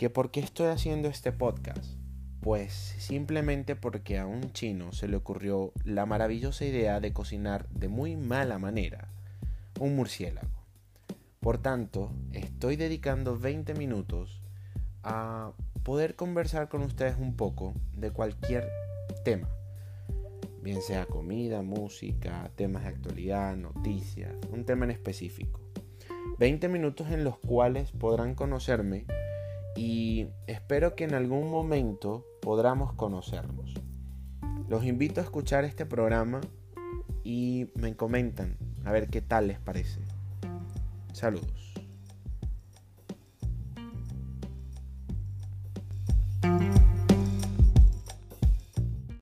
¿Que por qué estoy haciendo este podcast? Pues simplemente porque a un chino se le ocurrió la maravillosa idea de cocinar de muy mala manera un murciélago. Por tanto, estoy dedicando 20 minutos a poder conversar con ustedes un poco de cualquier tema, bien sea comida, música, temas de actualidad, noticias, un tema en específico. 20 minutos en los cuales podrán conocerme y espero que en algún momento podamos conocernos. Los invito a escuchar este programa y me comentan a ver qué tal les parece. Saludos.